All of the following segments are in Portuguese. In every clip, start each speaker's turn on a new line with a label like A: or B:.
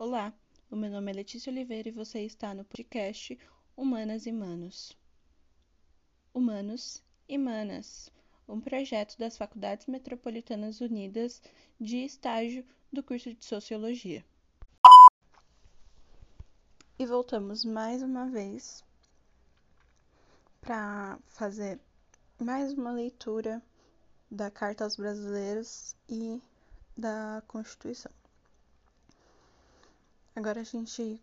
A: Olá, o meu nome é Letícia Oliveira e você está no podcast Humanas e Manos. Humanos e Manas, um projeto das Faculdades Metropolitanas Unidas de estágio do curso de Sociologia. E voltamos mais uma vez para fazer mais uma leitura da Carta aos Brasileiros e da Constituição. Agora a gente,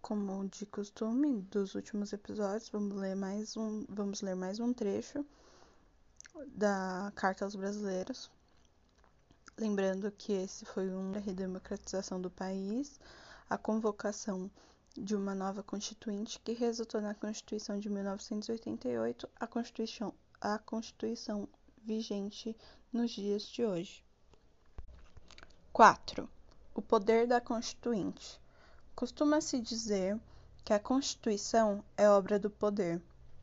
A: como de costume dos últimos episódios, vamos ler mais um, vamos ler mais um trecho da Carta aos Brasileiros. Lembrando que esse foi uma redemocratização do país, a convocação de uma nova constituinte que resultou na Constituição de 1988, a Constituição, a Constituição vigente nos dias de hoje. 4. O poder da Constituinte. Costuma-se dizer que a Constituição é obra do poder.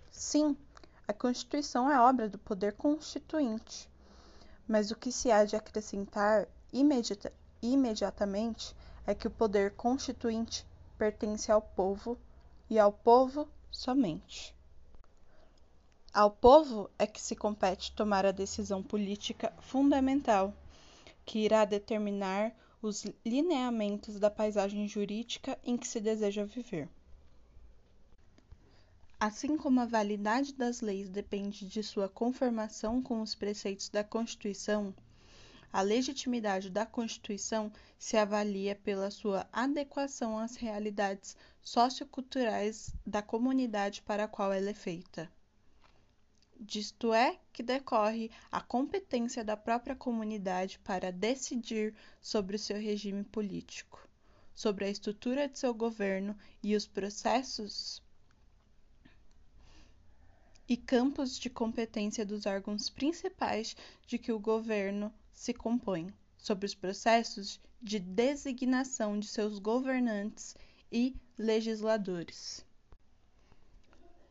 A: Sim, a Constituição é obra do poder constituinte. Mas o que se há de acrescentar imediata, imediatamente é que o poder constituinte pertence ao povo e ao povo somente. Ao povo é que se compete tomar a decisão política fundamental, que irá determinar os lineamentos da paisagem jurídica em que se deseja viver. Assim como a validade das leis depende de sua conformação com os preceitos da Constituição, a legitimidade da Constituição se avalia pela sua adequação às realidades socioculturais da comunidade para a qual ela é feita. Disto é que decorre a competência da própria comunidade para decidir sobre o seu regime político, sobre a estrutura de seu governo e os processos e campos de competência dos órgãos principais de que o governo se compõe, sobre os processos de designação de seus governantes e legisladores.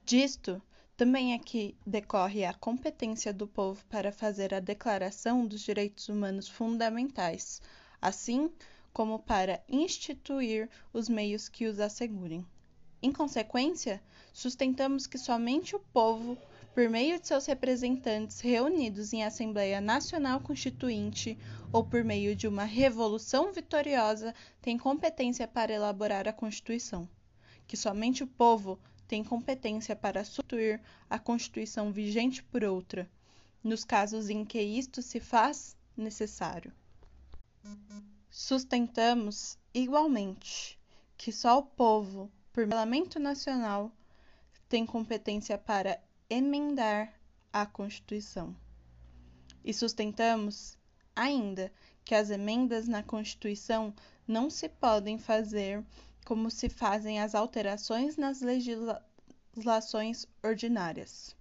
A: Disto também aqui decorre a competência do povo para fazer a Declaração dos Direitos Humanos Fundamentais, assim como para instituir os meios que os assegurem. Em consequência, sustentamos que somente o povo, por meio de seus representantes reunidos em Assembleia Nacional Constituinte ou por meio de uma revolução vitoriosa, tem competência para elaborar a Constituição. Que somente o povo tem competência para substituir a Constituição vigente por outra, nos casos em que isto se faz necessário. Sustentamos, igualmente, que só o povo, por parlamento nacional, tem competência para emendar a Constituição. E sustentamos, ainda, que as emendas na Constituição não se podem fazer como se fazem as alterações nas legislações ordinárias.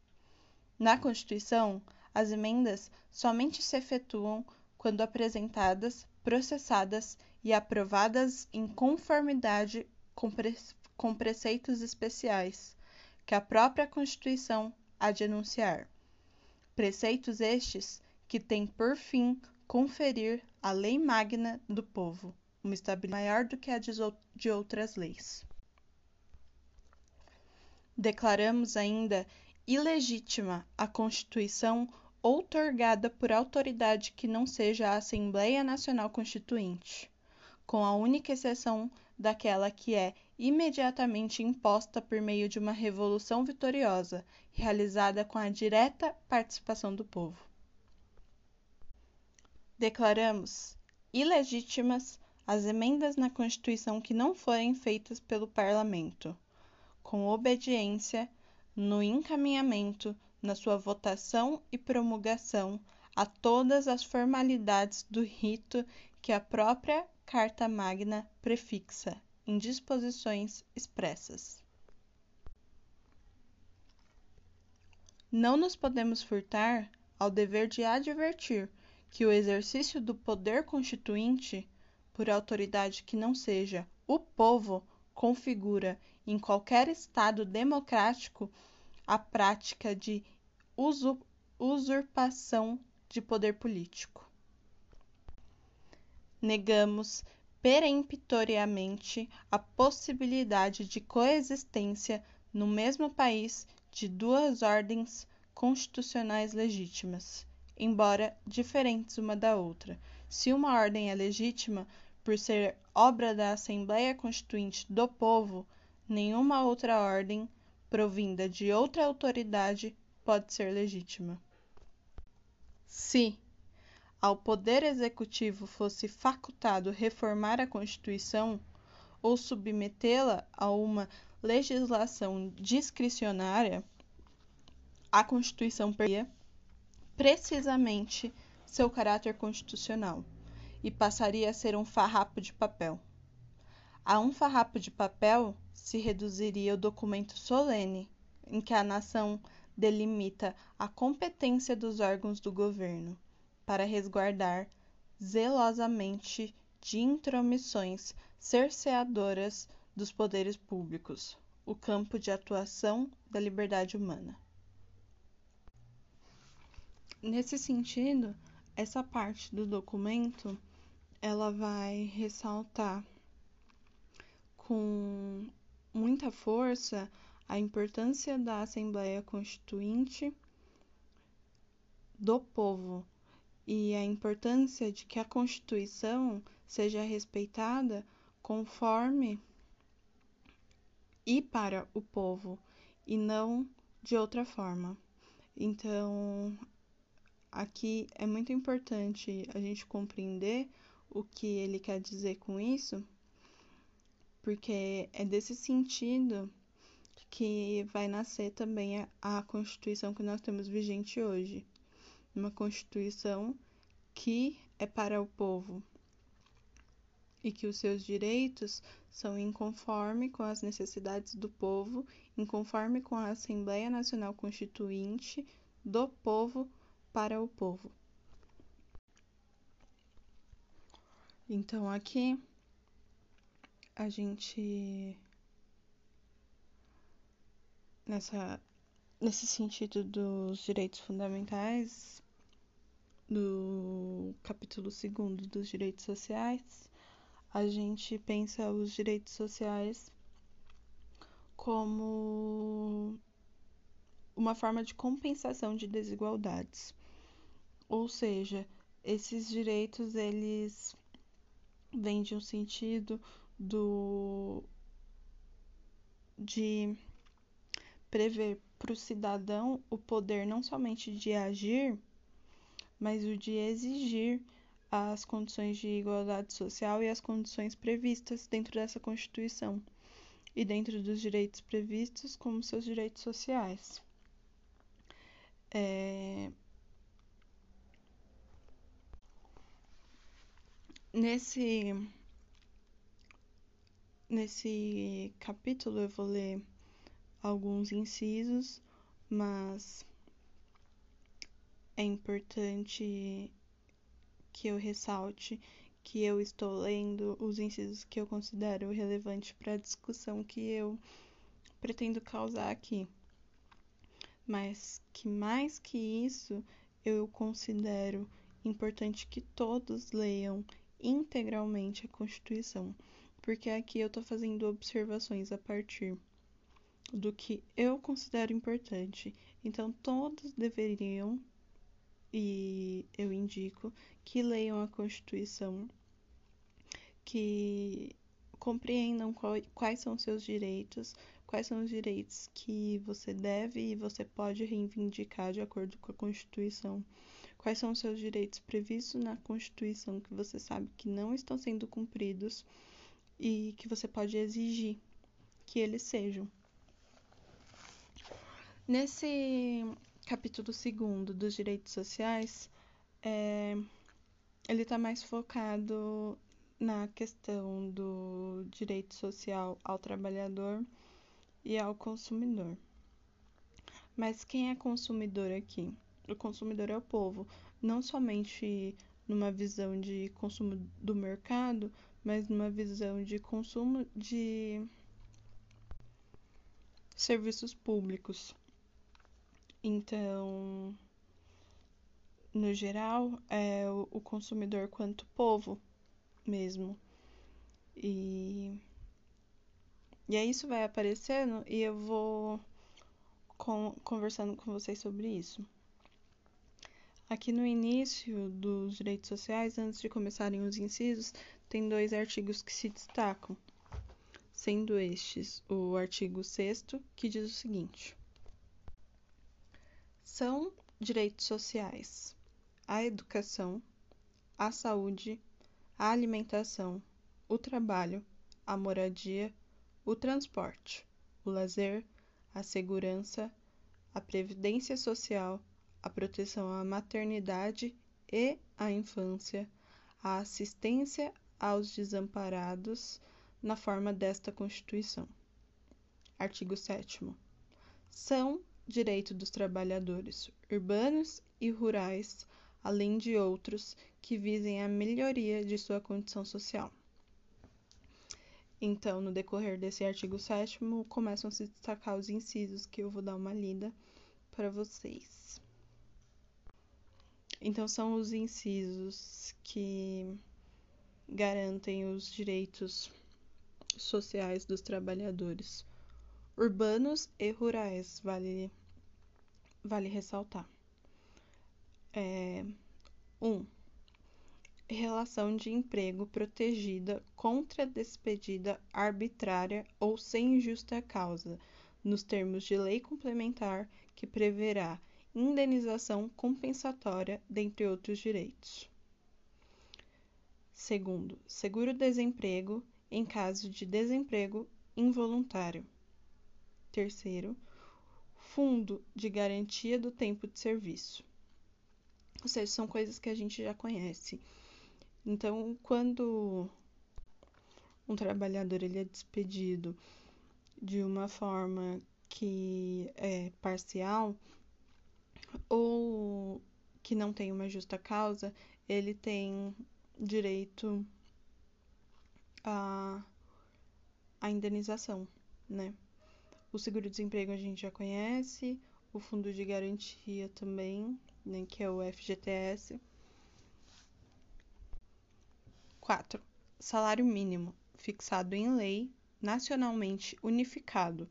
A: Na Constituição, as emendas somente se efetuam quando apresentadas, processadas e aprovadas em conformidade com, pre com preceitos especiais que a própria Constituição há de enunciar. Preceitos estes que têm por fim conferir a lei magna do povo uma estabilidade maior do que a de outras leis. Declaramos ainda ilegítima a Constituição outorgada por autoridade que não seja a Assembleia Nacional Constituinte, com a única exceção daquela que é imediatamente imposta por meio de uma revolução vitoriosa, realizada com a direta participação do povo. Declaramos ilegítimas as emendas na Constituição que não forem feitas pelo Parlamento, com obediência no encaminhamento, na sua votação e promulgação a todas as formalidades do rito que a própria Carta Magna prefixa em disposições expressas. Não nos podemos furtar ao dever de advertir que o exercício do poder constituinte por autoridade que não seja o povo configura em qualquer Estado democrático a prática de usurpação de poder político. Negamos peremptoriamente a possibilidade de coexistência no mesmo país de duas ordens constitucionais legítimas, embora diferentes uma da outra. Se uma ordem é legítima por ser obra da Assembleia Constituinte do povo, nenhuma outra ordem provinda de outra autoridade pode ser legítima. Se ao Poder Executivo fosse facultado reformar a Constituição ou submetê-la a uma legislação discricionária, a Constituição perderia precisamente seu caráter constitucional e passaria a ser um farrapo de papel. A um farrapo de papel se reduziria o documento solene em que a nação delimita a competência dos órgãos do governo para resguardar zelosamente de intromissões cerceadoras dos poderes públicos o campo de atuação da liberdade humana. Nesse sentido, essa parte do documento ela vai ressaltar com muita força a importância da Assembleia Constituinte do povo e a importância de que a Constituição seja respeitada conforme e para o povo e não de outra forma. Então, aqui é muito importante a gente compreender o que ele quer dizer com isso, porque é desse sentido que vai nascer também a, a Constituição que nós temos vigente hoje. Uma Constituição que é para o povo e que os seus direitos são em conforme com as necessidades do povo, em conforme com a Assembleia Nacional Constituinte do povo para o povo. Então aqui a gente nessa nesse sentido dos direitos fundamentais do capítulo 2 dos direitos sociais, a gente pensa os direitos sociais como uma forma de compensação de desigualdades. Ou seja, esses direitos eles vem de um sentido do de prever para o cidadão o poder não somente de agir, mas o de exigir as condições de igualdade social e as condições previstas dentro dessa Constituição e dentro dos direitos previstos como seus direitos sociais. É, Nesse nesse capítulo eu vou ler alguns incisos, mas é importante que eu ressalte que eu estou lendo os incisos que eu considero relevantes para a discussão que eu pretendo causar aqui. Mas que mais que isso, eu considero importante que todos leiam integralmente a Constituição, porque aqui eu estou fazendo observações a partir do que eu considero importante. Então, todos deveriam, e eu indico, que leiam a Constituição, que compreendam quais são seus direitos, quais são os direitos que você deve e você pode reivindicar de acordo com a Constituição Quais são os seus direitos previstos na Constituição que você sabe que não estão sendo cumpridos e que você pode exigir que eles sejam? Nesse capítulo segundo dos direitos sociais, é, ele está mais focado na questão do direito social ao trabalhador e ao consumidor. Mas quem é consumidor aqui? O consumidor é o povo, não somente numa visão de consumo do mercado, mas numa visão de consumo de serviços públicos. Então, no geral, é o consumidor quanto povo mesmo. E, e aí isso vai aparecendo e eu vou conversando com vocês sobre isso. Aqui no início dos direitos sociais, antes de começarem os incisos, tem dois artigos que se destacam, sendo estes o artigo 6, que diz o seguinte: são direitos sociais a educação, a saúde, a alimentação, o trabalho, a moradia, o transporte, o lazer, a segurança, a previdência social, a proteção à maternidade e à infância, a assistência aos desamparados na forma desta Constituição. Artigo 7. São direito dos trabalhadores urbanos e rurais, além de outros que visem a melhoria de sua condição social. Então, no decorrer desse artigo 7, começam a se destacar os incisos que eu vou dar uma lida para vocês. Então, são os incisos que garantem os direitos sociais dos trabalhadores urbanos e rurais, vale, vale ressaltar. É, 1. Um, relação de emprego protegida contra despedida arbitrária ou sem justa causa, nos termos de lei complementar que preverá indenização compensatória, dentre outros direitos. Segundo, seguro-desemprego em caso de desemprego involuntário. Terceiro, fundo de garantia do tempo de serviço. Ou seja, são coisas que a gente já conhece. Então, quando um trabalhador ele é despedido de uma forma que é parcial ou que não tem uma justa causa, ele tem direito a indenização, né? O seguro-desemprego a gente já conhece, o fundo de garantia também, né, que é o FGTS. 4. Salário mínimo, fixado em lei, nacionalmente unificado,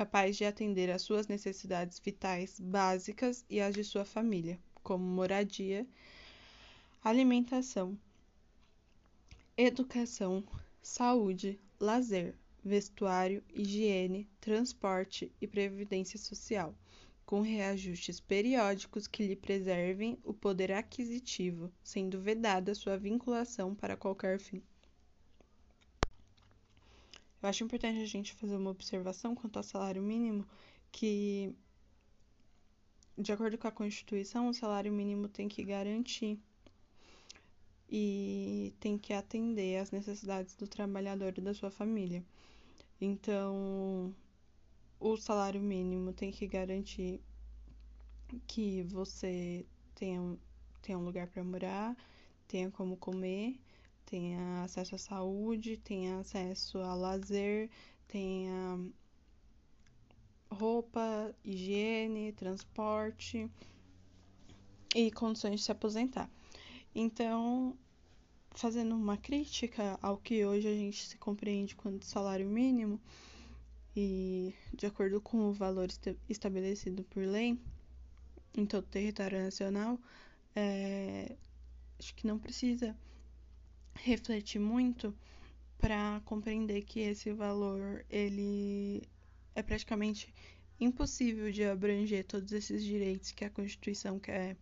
A: capaz de atender às suas necessidades vitais básicas e às de sua família, como moradia, alimentação, educação, saúde, lazer, vestuário, higiene, transporte e previdência social com reajustes periódicos que lhe preservem o poder aquisitivo, sendo vedada sua vinculação para qualquer fim. Eu acho importante a gente fazer uma observação quanto ao salário mínimo, que, de acordo com a Constituição, o salário mínimo tem que garantir e tem que atender às necessidades do trabalhador e da sua família. Então, o salário mínimo tem que garantir que você tenha, tenha um lugar para morar, tenha como comer, tenha acesso à saúde, tenha acesso a lazer, tenha roupa, higiene, transporte e condições de se aposentar. Então, fazendo uma crítica ao que hoje a gente se compreende quanto salário mínimo, e de acordo com o valor estabelecido por lei em todo o território nacional, é, acho que não precisa refletir muito para compreender que esse valor ele é praticamente impossível de abranger todos esses direitos que a Constituição quer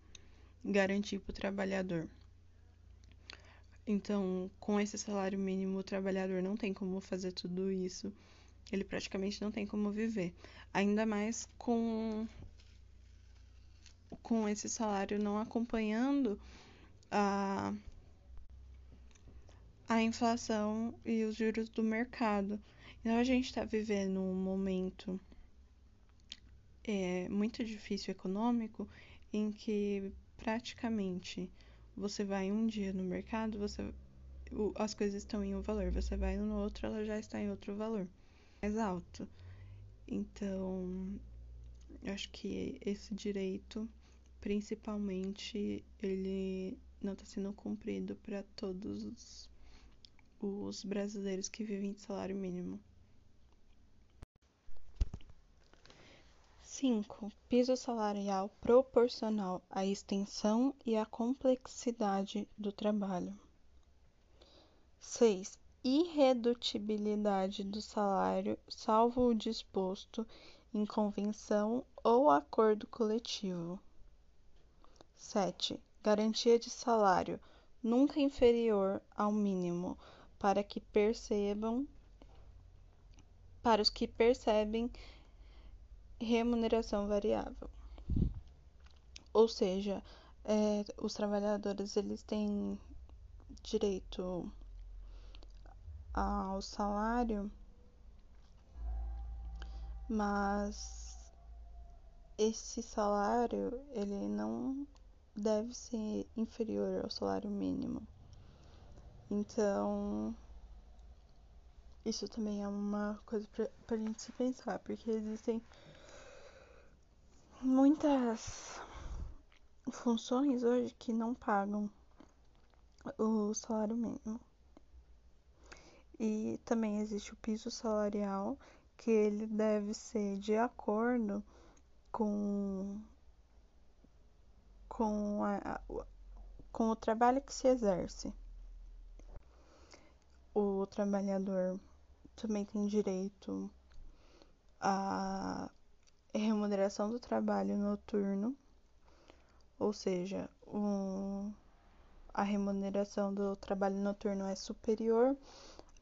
A: garantir para o trabalhador. Então, com esse salário mínimo, o trabalhador não tem como fazer tudo isso ele praticamente não tem como viver. Ainda mais com, com esse salário não acompanhando a, a inflação e os juros do mercado. Então a gente está vivendo um momento é, muito difícil econômico em que praticamente você vai um dia no mercado, você as coisas estão em um valor, você vai no outro, ela já está em outro valor mais alto. Então, eu acho que esse direito, principalmente, ele não está sendo cumprido para todos os brasileiros que vivem de salário mínimo. 5. Piso salarial proporcional à extensão e à complexidade do trabalho. 6. Irredutibilidade do salário, salvo o disposto em convenção ou acordo coletivo. 7. Garantia de salário nunca inferior ao mínimo para que percebam para os que percebem remuneração variável. Ou seja, é, os trabalhadores eles têm direito ao salário, mas esse salário ele não deve ser inferior ao salário mínimo. Então, isso também é uma coisa para a gente se pensar, porque existem muitas funções hoje que não pagam o salário mínimo. E também existe o piso salarial, que ele deve ser de acordo com, com, a, com o trabalho que se exerce. O trabalhador também tem direito a remuneração do trabalho noturno, ou seja, um, a remuneração do trabalho noturno é superior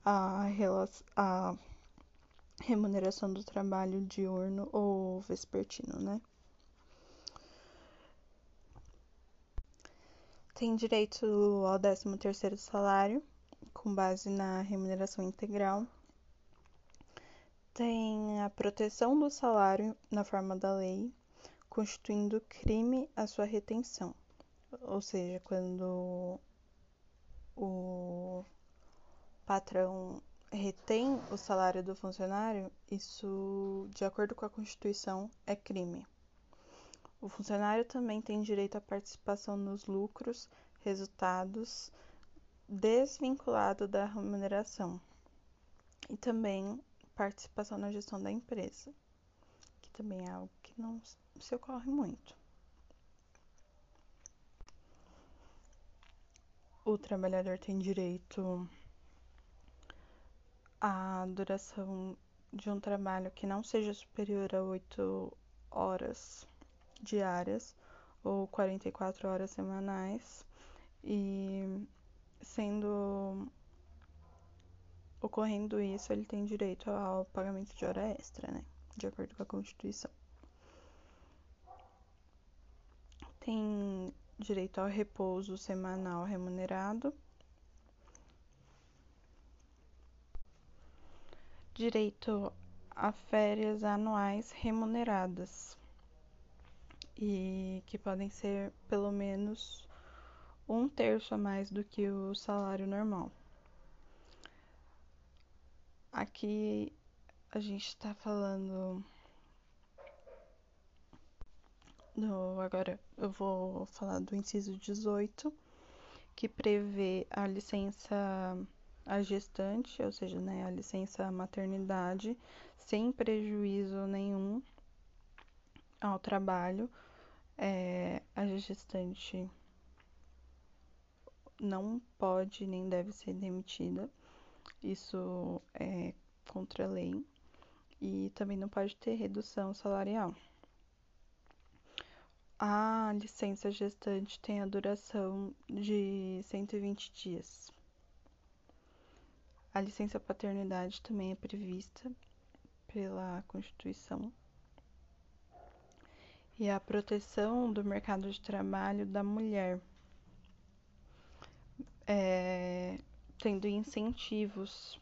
A: à, à remuneração do trabalho diurno ou vespertino, né? Tem direito ao 13 terceiro salário, com base na remuneração integral tem a proteção do salário na forma da lei, constituindo crime a sua retenção. Ou seja, quando o patrão retém o salário do funcionário, isso, de acordo com a Constituição, é crime. O funcionário também tem direito à participação nos lucros, resultados, desvinculado da remuneração. E também participação na gestão da empresa, que também é algo que não se ocorre muito. O trabalhador tem direito à duração de um trabalho que não seja superior a 8 horas diárias ou 44 horas semanais e sendo Ocorrendo isso, ele tem direito ao pagamento de hora extra, né? De acordo com a Constituição. Tem direito ao repouso semanal remunerado. Direito a férias anuais remuneradas e que podem ser pelo menos um terço a mais do que o salário normal. Aqui a gente está falando do, agora eu vou falar do inciso 18, que prevê a licença a gestante, ou seja, né, a licença maternidade, sem prejuízo nenhum ao trabalho. É, a gestante não pode nem deve ser demitida isso é contra a lei e também não pode ter redução salarial. A licença gestante tem a duração de 120 dias. A licença paternidade também é prevista pela Constituição. E a proteção do mercado de trabalho da mulher. É, tendo incentivos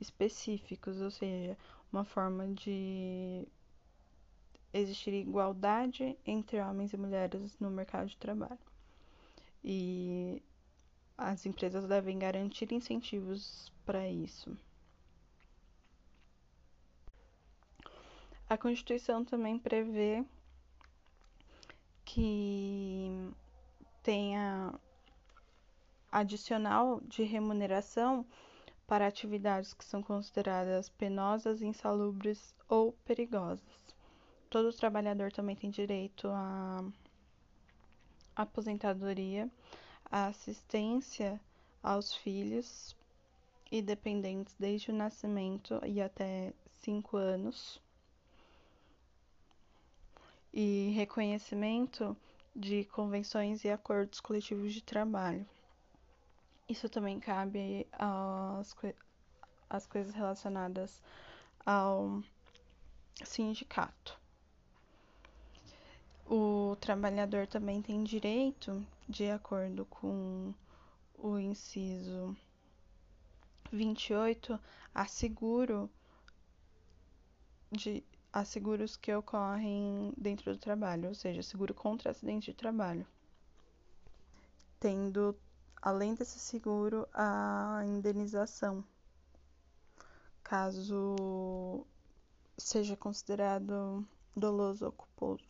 A: específicos, ou seja, uma forma de existir igualdade entre homens e mulheres no mercado de trabalho. E as empresas devem garantir incentivos para isso. A Constituição também prevê que tenha adicional de remuneração para atividades que são consideradas penosas, insalubres ou perigosas. Todo trabalhador também tem direito à aposentadoria, à assistência aos filhos e dependentes desde o nascimento e até cinco anos, e reconhecimento de convenções e acordos coletivos de trabalho. Isso também cabe às, às coisas relacionadas ao sindicato. O trabalhador também tem direito, de acordo com o inciso 28, a seguro de a seguros que ocorrem dentro do trabalho, ou seja, seguro contra acidente de trabalho. Tendo, além desse seguro, a indenização, caso seja considerado doloso ou culposo.